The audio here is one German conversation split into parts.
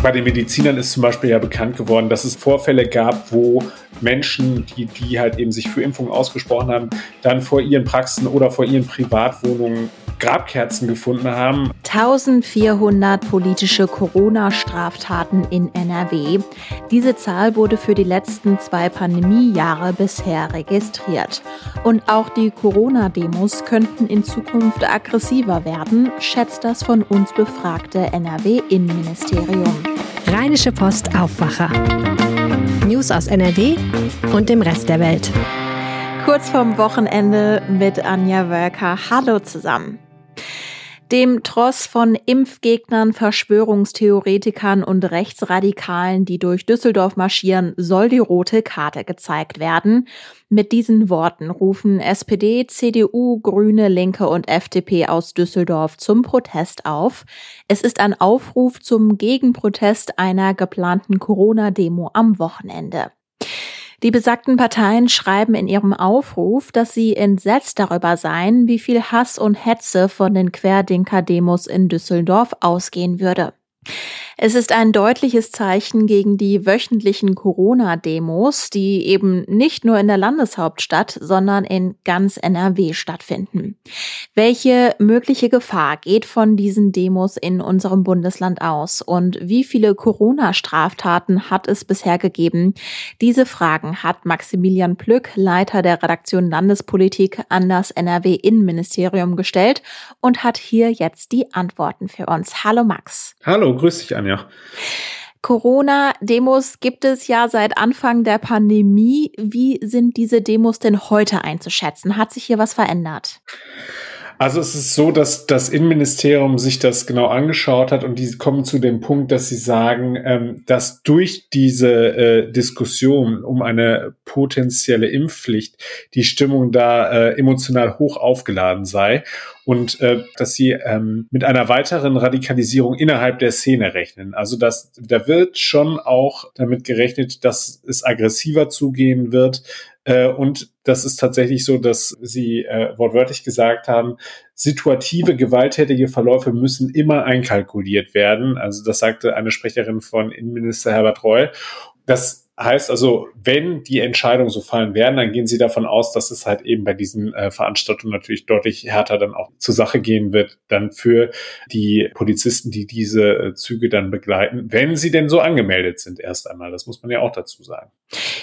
Bei den Medizinern ist zum Beispiel ja bekannt geworden, dass es Vorfälle gab, wo Menschen, die, die halt eben sich für Impfungen ausgesprochen haben, dann vor ihren Praxen oder vor ihren Privatwohnungen Grabkerzen gefunden haben. 1400 politische Corona-Straftaten in NRW. Diese Zahl wurde für die letzten zwei Pandemiejahre bisher registriert. Und auch die Corona-Demos könnten in Zukunft aggressiver werden, schätzt das von uns befragte NRW-Innenministerium. Rheinische Post Aufwacher. News aus NRW und dem Rest der Welt. Kurz vorm Wochenende mit Anja Wölker. Hallo zusammen. Dem Tross von Impfgegnern, Verschwörungstheoretikern und Rechtsradikalen, die durch Düsseldorf marschieren, soll die rote Karte gezeigt werden. Mit diesen Worten rufen SPD, CDU, Grüne, Linke und FDP aus Düsseldorf zum Protest auf. Es ist ein Aufruf zum Gegenprotest einer geplanten Corona-Demo am Wochenende. Die besagten Parteien schreiben in ihrem Aufruf, dass sie entsetzt darüber seien, wie viel Hass und Hetze von den Querdenker-Demos in Düsseldorf ausgehen würde. Es ist ein deutliches Zeichen gegen die wöchentlichen Corona-Demos, die eben nicht nur in der Landeshauptstadt, sondern in ganz NRW stattfinden. Welche mögliche Gefahr geht von diesen Demos in unserem Bundesland aus und wie viele Corona-Straftaten hat es bisher gegeben? Diese Fragen hat Maximilian Plück, Leiter der Redaktion Landespolitik an das NRW-Innenministerium gestellt und hat hier jetzt die Antworten für uns. Hallo Max. Hallo, grüß dich Anja. Corona-Demos gibt es ja seit Anfang der Pandemie. Wie sind diese Demos denn heute einzuschätzen? Hat sich hier was verändert? Also es ist so, dass das Innenministerium sich das genau angeschaut hat und die kommen zu dem Punkt, dass sie sagen, ähm, dass durch diese äh, Diskussion um eine potenzielle Impfpflicht die Stimmung da äh, emotional hoch aufgeladen sei und äh, dass sie ähm, mit einer weiteren Radikalisierung innerhalb der Szene rechnen. Also dass da wird schon auch damit gerechnet, dass es aggressiver zugehen wird, äh, und das ist tatsächlich so, dass Sie äh, wortwörtlich gesagt haben, situative gewalttätige Verläufe müssen immer einkalkuliert werden. Also das sagte eine Sprecherin von Innenminister Herbert Reul. Das Heißt also, wenn die Entscheidungen so fallen werden, dann gehen Sie davon aus, dass es halt eben bei diesen äh, Veranstaltungen natürlich deutlich härter dann auch zur Sache gehen wird, dann für die Polizisten, die diese äh, Züge dann begleiten, wenn sie denn so angemeldet sind erst einmal. Das muss man ja auch dazu sagen.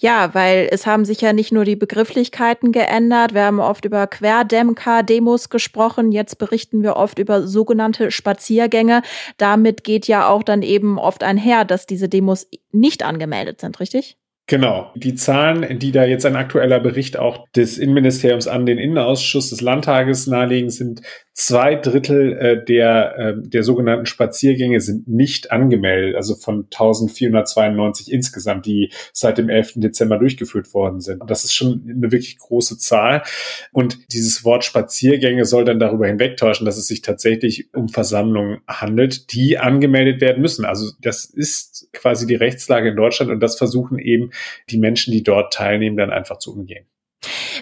Ja, weil es haben sich ja nicht nur die Begrifflichkeiten geändert. Wir haben oft über Querdemker-Demos gesprochen. Jetzt berichten wir oft über sogenannte Spaziergänge. Damit geht ja auch dann eben oft einher, dass diese Demos nicht angemeldet sind, richtig? Genau. Die Zahlen, die da jetzt ein aktueller Bericht auch des Innenministeriums an den Innenausschuss des Landtages nahelegen, sind zwei Drittel äh, der, äh, der sogenannten Spaziergänge sind nicht angemeldet, also von 1492 insgesamt, die seit dem 11. Dezember durchgeführt worden sind. Das ist schon eine wirklich große Zahl. Und dieses Wort Spaziergänge soll dann darüber hinwegtäuschen, dass es sich tatsächlich um Versammlungen handelt, die angemeldet werden müssen. Also das ist quasi die Rechtslage in Deutschland und das versuchen eben die Menschen, die dort teilnehmen, dann einfach zu umgehen.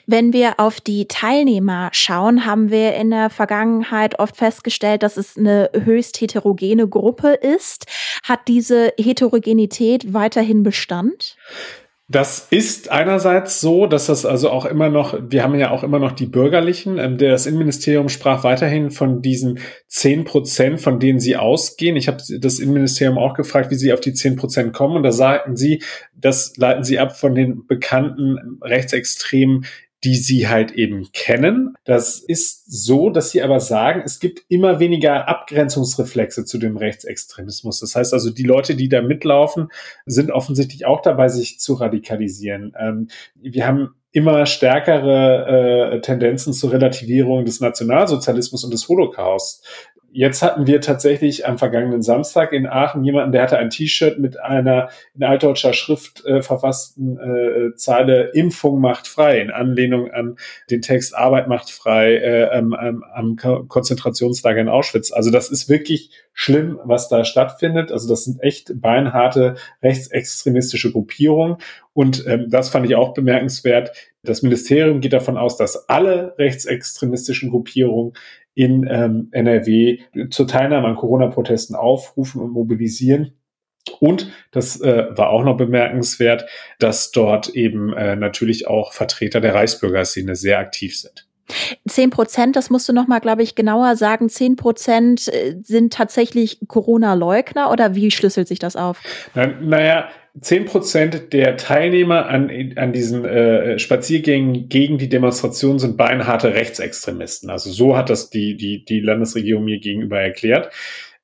Wenn wir auf die Teilnehmer schauen, haben wir in der Vergangenheit oft festgestellt, dass es eine höchst heterogene Gruppe ist. Hat diese Heterogenität weiterhin Bestand? Das ist einerseits so, dass das also auch immer noch, wir haben ja auch immer noch die Bürgerlichen. Ähm, das Innenministerium sprach weiterhin von diesen zehn Prozent, von denen sie ausgehen. Ich habe das Innenministerium auch gefragt, wie sie auf die zehn Prozent kommen. Und da sagten sie, das leiten sie ab von den bekannten rechtsextremen die sie halt eben kennen. Das ist so, dass sie aber sagen, es gibt immer weniger Abgrenzungsreflexe zu dem Rechtsextremismus. Das heißt also, die Leute, die da mitlaufen, sind offensichtlich auch dabei, sich zu radikalisieren. Ähm, wir haben immer stärkere äh, Tendenzen zur Relativierung des Nationalsozialismus und des Holocaust jetzt hatten wir tatsächlich am vergangenen Samstag in Aachen jemanden, der hatte ein T-Shirt mit einer in altdeutscher Schrift äh, verfassten äh, Zeile Impfung macht frei, in Anlehnung an den Text Arbeit macht frei äh, am, am Konzentrationslager in Auschwitz. Also das ist wirklich schlimm, was da stattfindet. Also das sind echt beinharte rechtsextremistische Gruppierungen. Und ähm, das fand ich auch bemerkenswert. Das Ministerium geht davon aus, dass alle rechtsextremistischen Gruppierungen in ähm, NRW zur Teilnahme an Corona-Protesten aufrufen und mobilisieren. Und das äh, war auch noch bemerkenswert, dass dort eben äh, natürlich auch Vertreter der Reichsbürgerszene sehr aktiv sind. Zehn Prozent, das musst du noch mal, glaube ich, genauer sagen. Zehn Prozent äh, sind tatsächlich Corona-Leugner oder wie schlüsselt sich das auf? Na, naja, zehn Prozent der Teilnehmer an, an diesen äh, Spaziergängen gegen die Demonstration sind beinharte Rechtsextremisten. Also so hat das die, die, die Landesregierung mir gegenüber erklärt.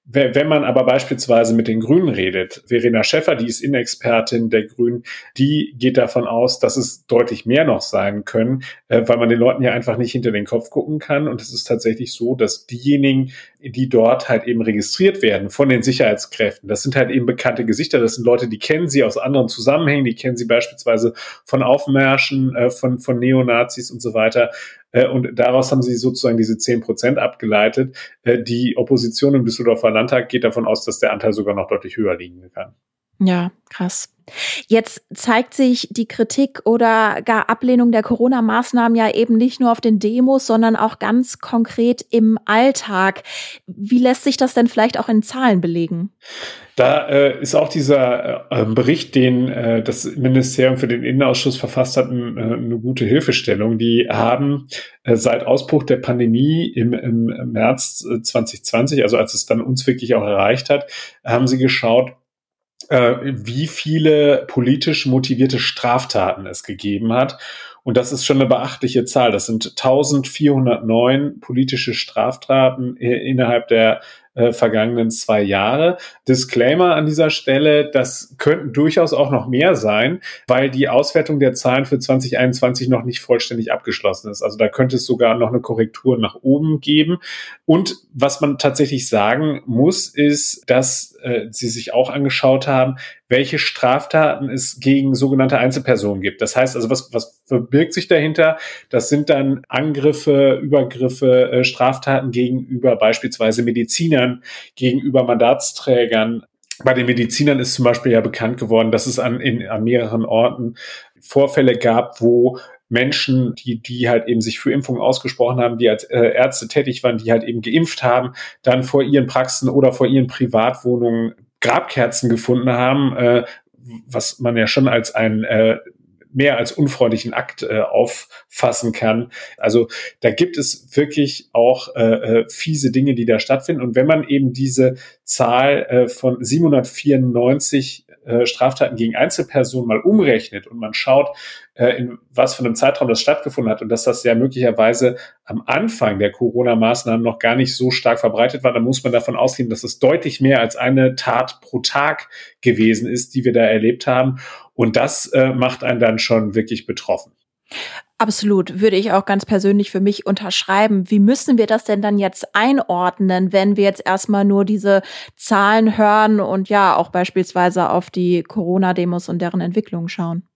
Wenn man aber beispielsweise mit den Grünen redet, Verena Schäffer, die ist Inexpertin der Grünen, die geht davon aus, dass es deutlich mehr noch sein können, äh, weil man den Leuten ja einfach nicht hinter den Kopf gucken kann. Und es ist tatsächlich so, dass diejenigen, die dort halt eben registriert werden von den Sicherheitskräften, das sind halt eben bekannte Gesichter, das sind Leute, die kennen sie aus anderen Zusammenhängen, die kennen sie beispielsweise von Aufmärschen, äh, von, von Neonazis und so weiter. Äh, und daraus haben sie sozusagen diese zehn Prozent abgeleitet. Äh, die Opposition im Düsseldorfer Landtag geht davon aus, dass der Anteil sogar noch deutlich höher liegen kann. Ja, krass. Jetzt zeigt sich die Kritik oder gar Ablehnung der Corona-Maßnahmen ja eben nicht nur auf den Demos, sondern auch ganz konkret im Alltag. Wie lässt sich das denn vielleicht auch in Zahlen belegen? Da äh, ist auch dieser äh, Bericht, den äh, das Ministerium für den Innenausschuss verfasst hat, äh, eine gute Hilfestellung. Die haben äh, seit Ausbruch der Pandemie im, im März 2020, äh, also als es dann uns wirklich auch erreicht hat, haben sie geschaut, äh, wie viele politisch motivierte Straftaten es gegeben hat. Und das ist schon eine beachtliche Zahl. Das sind 1409 politische Straftaten innerhalb der äh, vergangenen zwei Jahre. Disclaimer an dieser Stelle, das könnten durchaus auch noch mehr sein, weil die Auswertung der Zahlen für 2021 noch nicht vollständig abgeschlossen ist. Also da könnte es sogar noch eine Korrektur nach oben geben. Und was man tatsächlich sagen muss, ist, dass äh, Sie sich auch angeschaut haben, welche Straftaten es gegen sogenannte Einzelpersonen gibt. Das heißt also, was, was verbirgt sich dahinter? Das sind dann Angriffe, Übergriffe, äh, Straftaten gegenüber beispielsweise Medizinern, gegenüber Mandatsträgern, bei den Medizinern ist zum Beispiel ja bekannt geworden, dass es an, in, an mehreren Orten Vorfälle gab, wo Menschen, die, die halt eben sich für Impfungen ausgesprochen haben, die als äh, Ärzte tätig waren, die halt eben geimpft haben, dann vor ihren Praxen oder vor ihren Privatwohnungen Grabkerzen gefunden haben, äh, was man ja schon als ein äh, mehr als unfreundlichen Akt äh, auffassen kann. Also da gibt es wirklich auch äh, äh fiese Dinge, die da stattfinden. Und wenn man eben diese Zahl äh, von 794 äh, Straftaten gegen Einzelpersonen mal umrechnet und man schaut, äh, in was für einem Zeitraum das stattgefunden hat und dass das ja möglicherweise am Anfang der Corona-Maßnahmen noch gar nicht so stark verbreitet war, dann muss man davon ausgehen, dass es deutlich mehr als eine Tat pro Tag gewesen ist, die wir da erlebt haben. Und das äh, macht einen dann schon wirklich betroffen. Absolut, würde ich auch ganz persönlich für mich unterschreiben. Wie müssen wir das denn dann jetzt einordnen, wenn wir jetzt erstmal nur diese Zahlen hören und ja auch beispielsweise auf die Corona-Demos und deren Entwicklung schauen?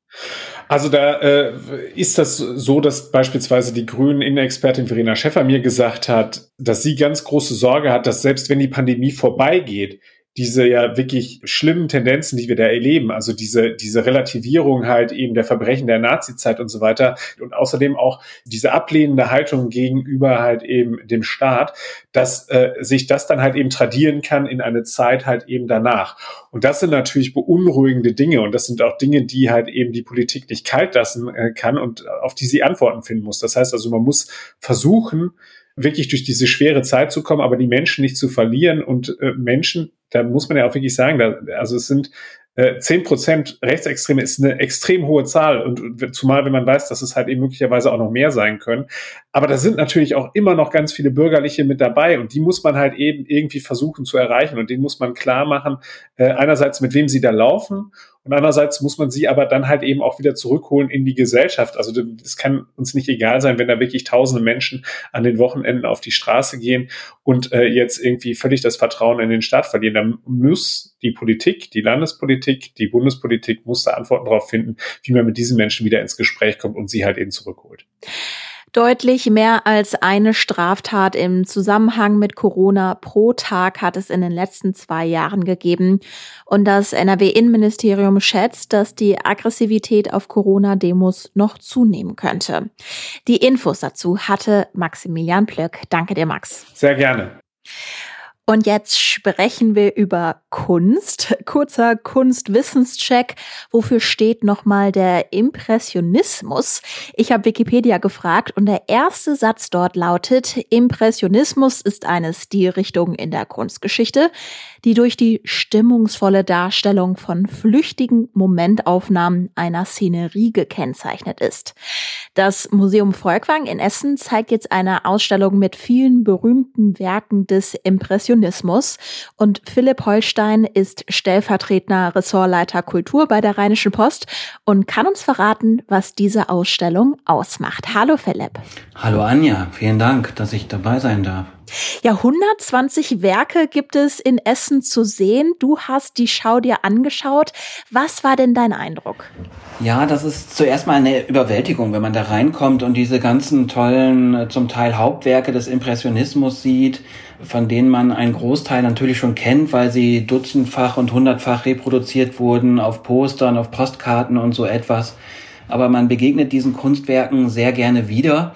Also da äh, ist das so, dass beispielsweise die grünen Innenexpertin Verena Schäffer mir gesagt hat, dass sie ganz große Sorge hat, dass selbst wenn die Pandemie vorbeigeht, diese ja wirklich schlimmen Tendenzen, die wir da erleben, also diese, diese Relativierung halt eben der Verbrechen der Nazizeit und so weiter und außerdem auch diese ablehnende Haltung gegenüber halt eben dem Staat, dass äh, sich das dann halt eben tradieren kann in eine Zeit halt eben danach. Und das sind natürlich beunruhigende Dinge und das sind auch Dinge, die halt eben die Politik nicht kalt lassen äh, kann und auf die sie Antworten finden muss. Das heißt also, man muss versuchen, wirklich durch diese schwere Zeit zu kommen, aber die Menschen nicht zu verlieren und äh, Menschen, da muss man ja auch wirklich sagen, da, also es sind äh, zehn Prozent Rechtsextreme ist eine extrem hohe Zahl und zumal wenn man weiß, dass es halt eben möglicherweise auch noch mehr sein können. Aber da sind natürlich auch immer noch ganz viele Bürgerliche mit dabei und die muss man halt eben irgendwie versuchen zu erreichen und denen muss man klar machen, äh, einerseits mit wem sie da laufen und andererseits muss man sie aber dann halt eben auch wieder zurückholen in die Gesellschaft. Also es kann uns nicht egal sein, wenn da wirklich tausende Menschen an den Wochenenden auf die Straße gehen und äh, jetzt irgendwie völlig das Vertrauen in den Staat verlieren. Dann muss die Politik, die Landespolitik, die Bundespolitik muss da Antworten darauf finden, wie man mit diesen Menschen wieder ins Gespräch kommt und sie halt eben zurückholt. Deutlich mehr als eine Straftat im Zusammenhang mit Corona pro Tag hat es in den letzten zwei Jahren gegeben. Und das NRW-Innenministerium schätzt, dass die Aggressivität auf Corona-Demos noch zunehmen könnte. Die Infos dazu hatte Maximilian Plöck. Danke dir, Max. Sehr gerne. Und jetzt sprechen wir über Kunst. Kurzer Kunstwissenscheck. Wofür steht nochmal der Impressionismus? Ich habe Wikipedia gefragt und der erste Satz dort lautet, Impressionismus ist eine Stilrichtung in der Kunstgeschichte, die durch die stimmungsvolle Darstellung von flüchtigen Momentaufnahmen einer Szenerie gekennzeichnet ist. Das Museum Volkwang in Essen zeigt jetzt eine Ausstellung mit vielen berühmten Werken des Impressionismus und Philipp Holstein ist stellvertretender Ressortleiter Kultur bei der Rheinischen Post und kann uns verraten, was diese Ausstellung ausmacht. Hallo Philipp. Hallo Anja, vielen Dank, dass ich dabei sein darf. Ja, 120 Werke gibt es in Essen zu sehen. Du hast die Schau dir angeschaut. Was war denn dein Eindruck? Ja, das ist zuerst mal eine Überwältigung, wenn man da reinkommt und diese ganzen tollen, äh, zum Teil Hauptwerke des Impressionismus sieht, von denen man einen Großteil natürlich schon kennt, weil sie dutzendfach und hundertfach reproduziert wurden auf Postern, auf Postkarten und so etwas. Aber man begegnet diesen Kunstwerken sehr gerne wieder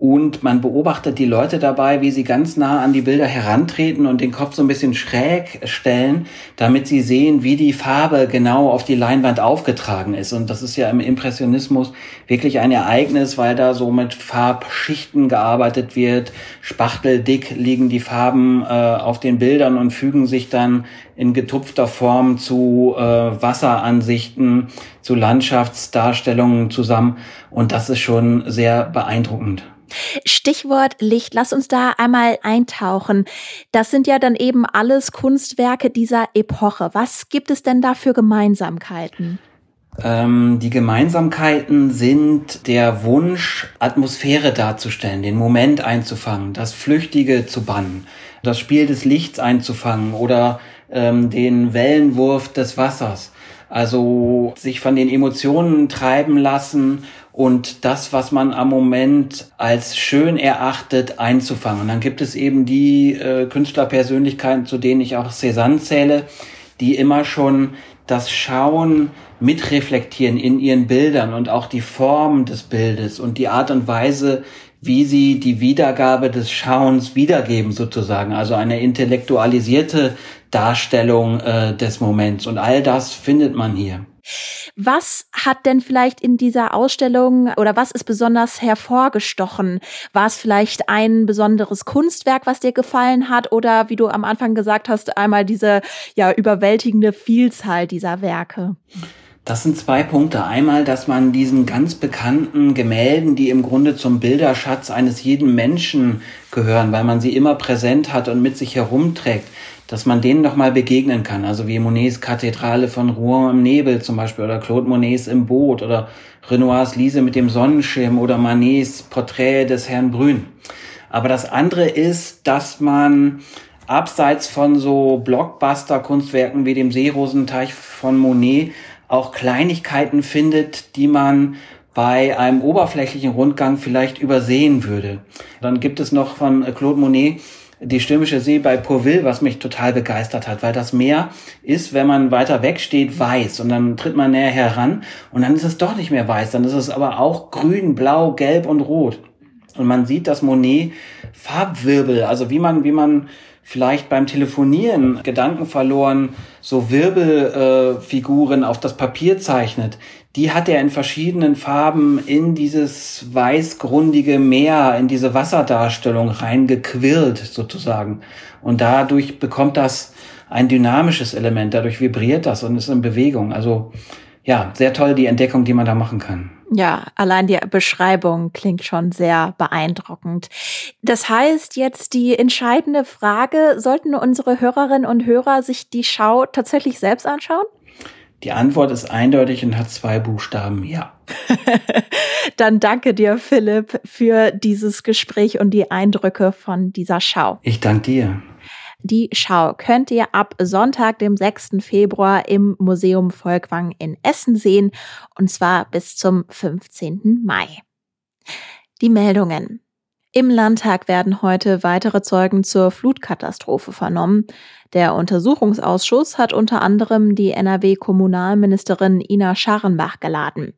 und man beobachtet die Leute dabei, wie sie ganz nah an die Bilder herantreten und den Kopf so ein bisschen schräg stellen, damit sie sehen, wie die Farbe genau auf die Leinwand aufgetragen ist. Und das ist ja im Impressionismus wirklich ein Ereignis, weil da so mit Farbschichten gearbeitet wird. Spachteldick liegen die Farben äh, auf den Bildern und fügen sich dann in getupfter Form zu äh, Wasseransichten, zu Landschaftsdarstellungen zusammen. Und das ist schon sehr beeindruckend. Stichwort Licht, lass uns da einmal eintauchen. Das sind ja dann eben alles Kunstwerke dieser Epoche. Was gibt es denn da für Gemeinsamkeiten? Ähm, die Gemeinsamkeiten sind der Wunsch, Atmosphäre darzustellen, den Moment einzufangen, das Flüchtige zu bannen, das Spiel des Lichts einzufangen oder ähm, den Wellenwurf des Wassers. Also sich von den Emotionen treiben lassen und das, was man am Moment als schön erachtet, einzufangen. Und dann gibt es eben die äh, Künstlerpersönlichkeiten, zu denen ich auch Cézanne zähle, die immer schon das Schauen mitreflektieren in ihren Bildern und auch die Form des Bildes und die Art und Weise, wie sie die Wiedergabe des Schauens wiedergeben sozusagen. Also eine intellektualisierte Darstellung äh, des Moments. Und all das findet man hier. Was hat denn vielleicht in dieser Ausstellung oder was ist besonders hervorgestochen? War es vielleicht ein besonderes Kunstwerk, was dir gefallen hat oder wie du am Anfang gesagt hast, einmal diese ja überwältigende Vielzahl dieser Werke? Das sind zwei Punkte. Einmal, dass man diesen ganz bekannten Gemälden, die im Grunde zum Bilderschatz eines jeden Menschen gehören, weil man sie immer präsent hat und mit sich herumträgt, dass man denen noch mal begegnen kann. Also wie Monets Kathedrale von Rouen im Nebel zum Beispiel oder Claude Monets im Boot oder Renoirs Lise mit dem Sonnenschirm oder Manets Porträt des Herrn Brün. Aber das andere ist, dass man abseits von so Blockbuster-Kunstwerken wie dem Seerosenteich von Monet auch Kleinigkeiten findet, die man bei einem oberflächlichen Rundgang vielleicht übersehen würde. Dann gibt es noch von Claude Monet die Stürmische See bei Pourville, was mich total begeistert hat, weil das Meer ist, wenn man weiter weg steht, weiß und dann tritt man näher heran und dann ist es doch nicht mehr weiß, dann ist es aber auch grün, blau, gelb und rot. Und man sieht, dass Monet Farbwirbel, also wie man, wie man vielleicht beim Telefonieren Gedanken verloren, so Wirbelfiguren äh, auf das Papier zeichnet, die hat er in verschiedenen Farben in dieses weißgrundige Meer, in diese Wasserdarstellung reingequirlt sozusagen. Und dadurch bekommt das ein dynamisches Element, dadurch vibriert das und ist in Bewegung. Also ja, sehr toll die Entdeckung, die man da machen kann. Ja, allein die Beschreibung klingt schon sehr beeindruckend. Das heißt jetzt die entscheidende Frage, sollten unsere Hörerinnen und Hörer sich die Schau tatsächlich selbst anschauen? Die Antwort ist eindeutig und hat zwei Buchstaben, ja. Dann danke dir, Philipp, für dieses Gespräch und die Eindrücke von dieser Schau. Ich danke dir. Die Schau könnt ihr ab Sonntag, dem 6. Februar im Museum Volkwang in Essen sehen, und zwar bis zum 15. Mai. Die Meldungen. Im Landtag werden heute weitere Zeugen zur Flutkatastrophe vernommen. Der Untersuchungsausschuss hat unter anderem die NRW-Kommunalministerin Ina Scharrenbach geladen.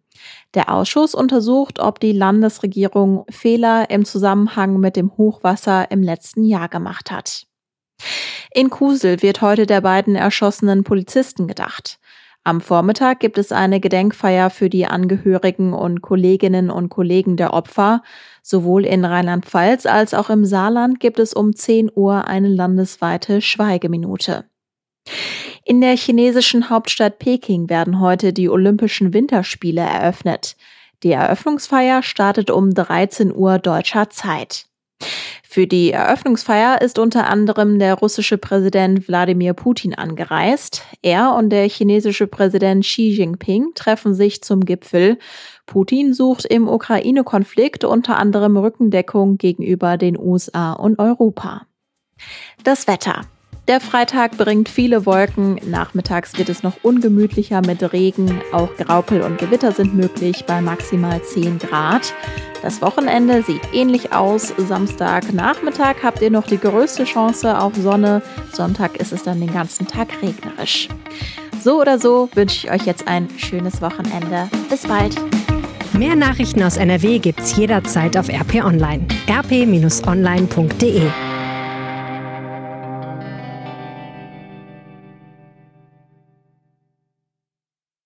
Der Ausschuss untersucht, ob die Landesregierung Fehler im Zusammenhang mit dem Hochwasser im letzten Jahr gemacht hat. In Kusel wird heute der beiden erschossenen Polizisten gedacht. Am Vormittag gibt es eine Gedenkfeier für die Angehörigen und Kolleginnen und Kollegen der Opfer. Sowohl in Rheinland-Pfalz als auch im Saarland gibt es um 10 Uhr eine landesweite Schweigeminute. In der chinesischen Hauptstadt Peking werden heute die Olympischen Winterspiele eröffnet. Die Eröffnungsfeier startet um 13 Uhr deutscher Zeit. Für die Eröffnungsfeier ist unter anderem der russische Präsident Wladimir Putin angereist. Er und der chinesische Präsident Xi Jinping treffen sich zum Gipfel. Putin sucht im Ukraine-Konflikt unter anderem Rückendeckung gegenüber den USA und Europa. Das Wetter. Der Freitag bringt viele Wolken. Nachmittags wird es noch ungemütlicher mit Regen. Auch Graupel und Gewitter sind möglich bei maximal 10 Grad. Das Wochenende sieht ähnlich aus. Samstag Nachmittag habt ihr noch die größte Chance auf Sonne. Sonntag ist es dann den ganzen Tag regnerisch. So oder so wünsche ich euch jetzt ein schönes Wochenende. Bis bald. Mehr Nachrichten aus NRW gibt's jederzeit auf RP Online. rp-online.de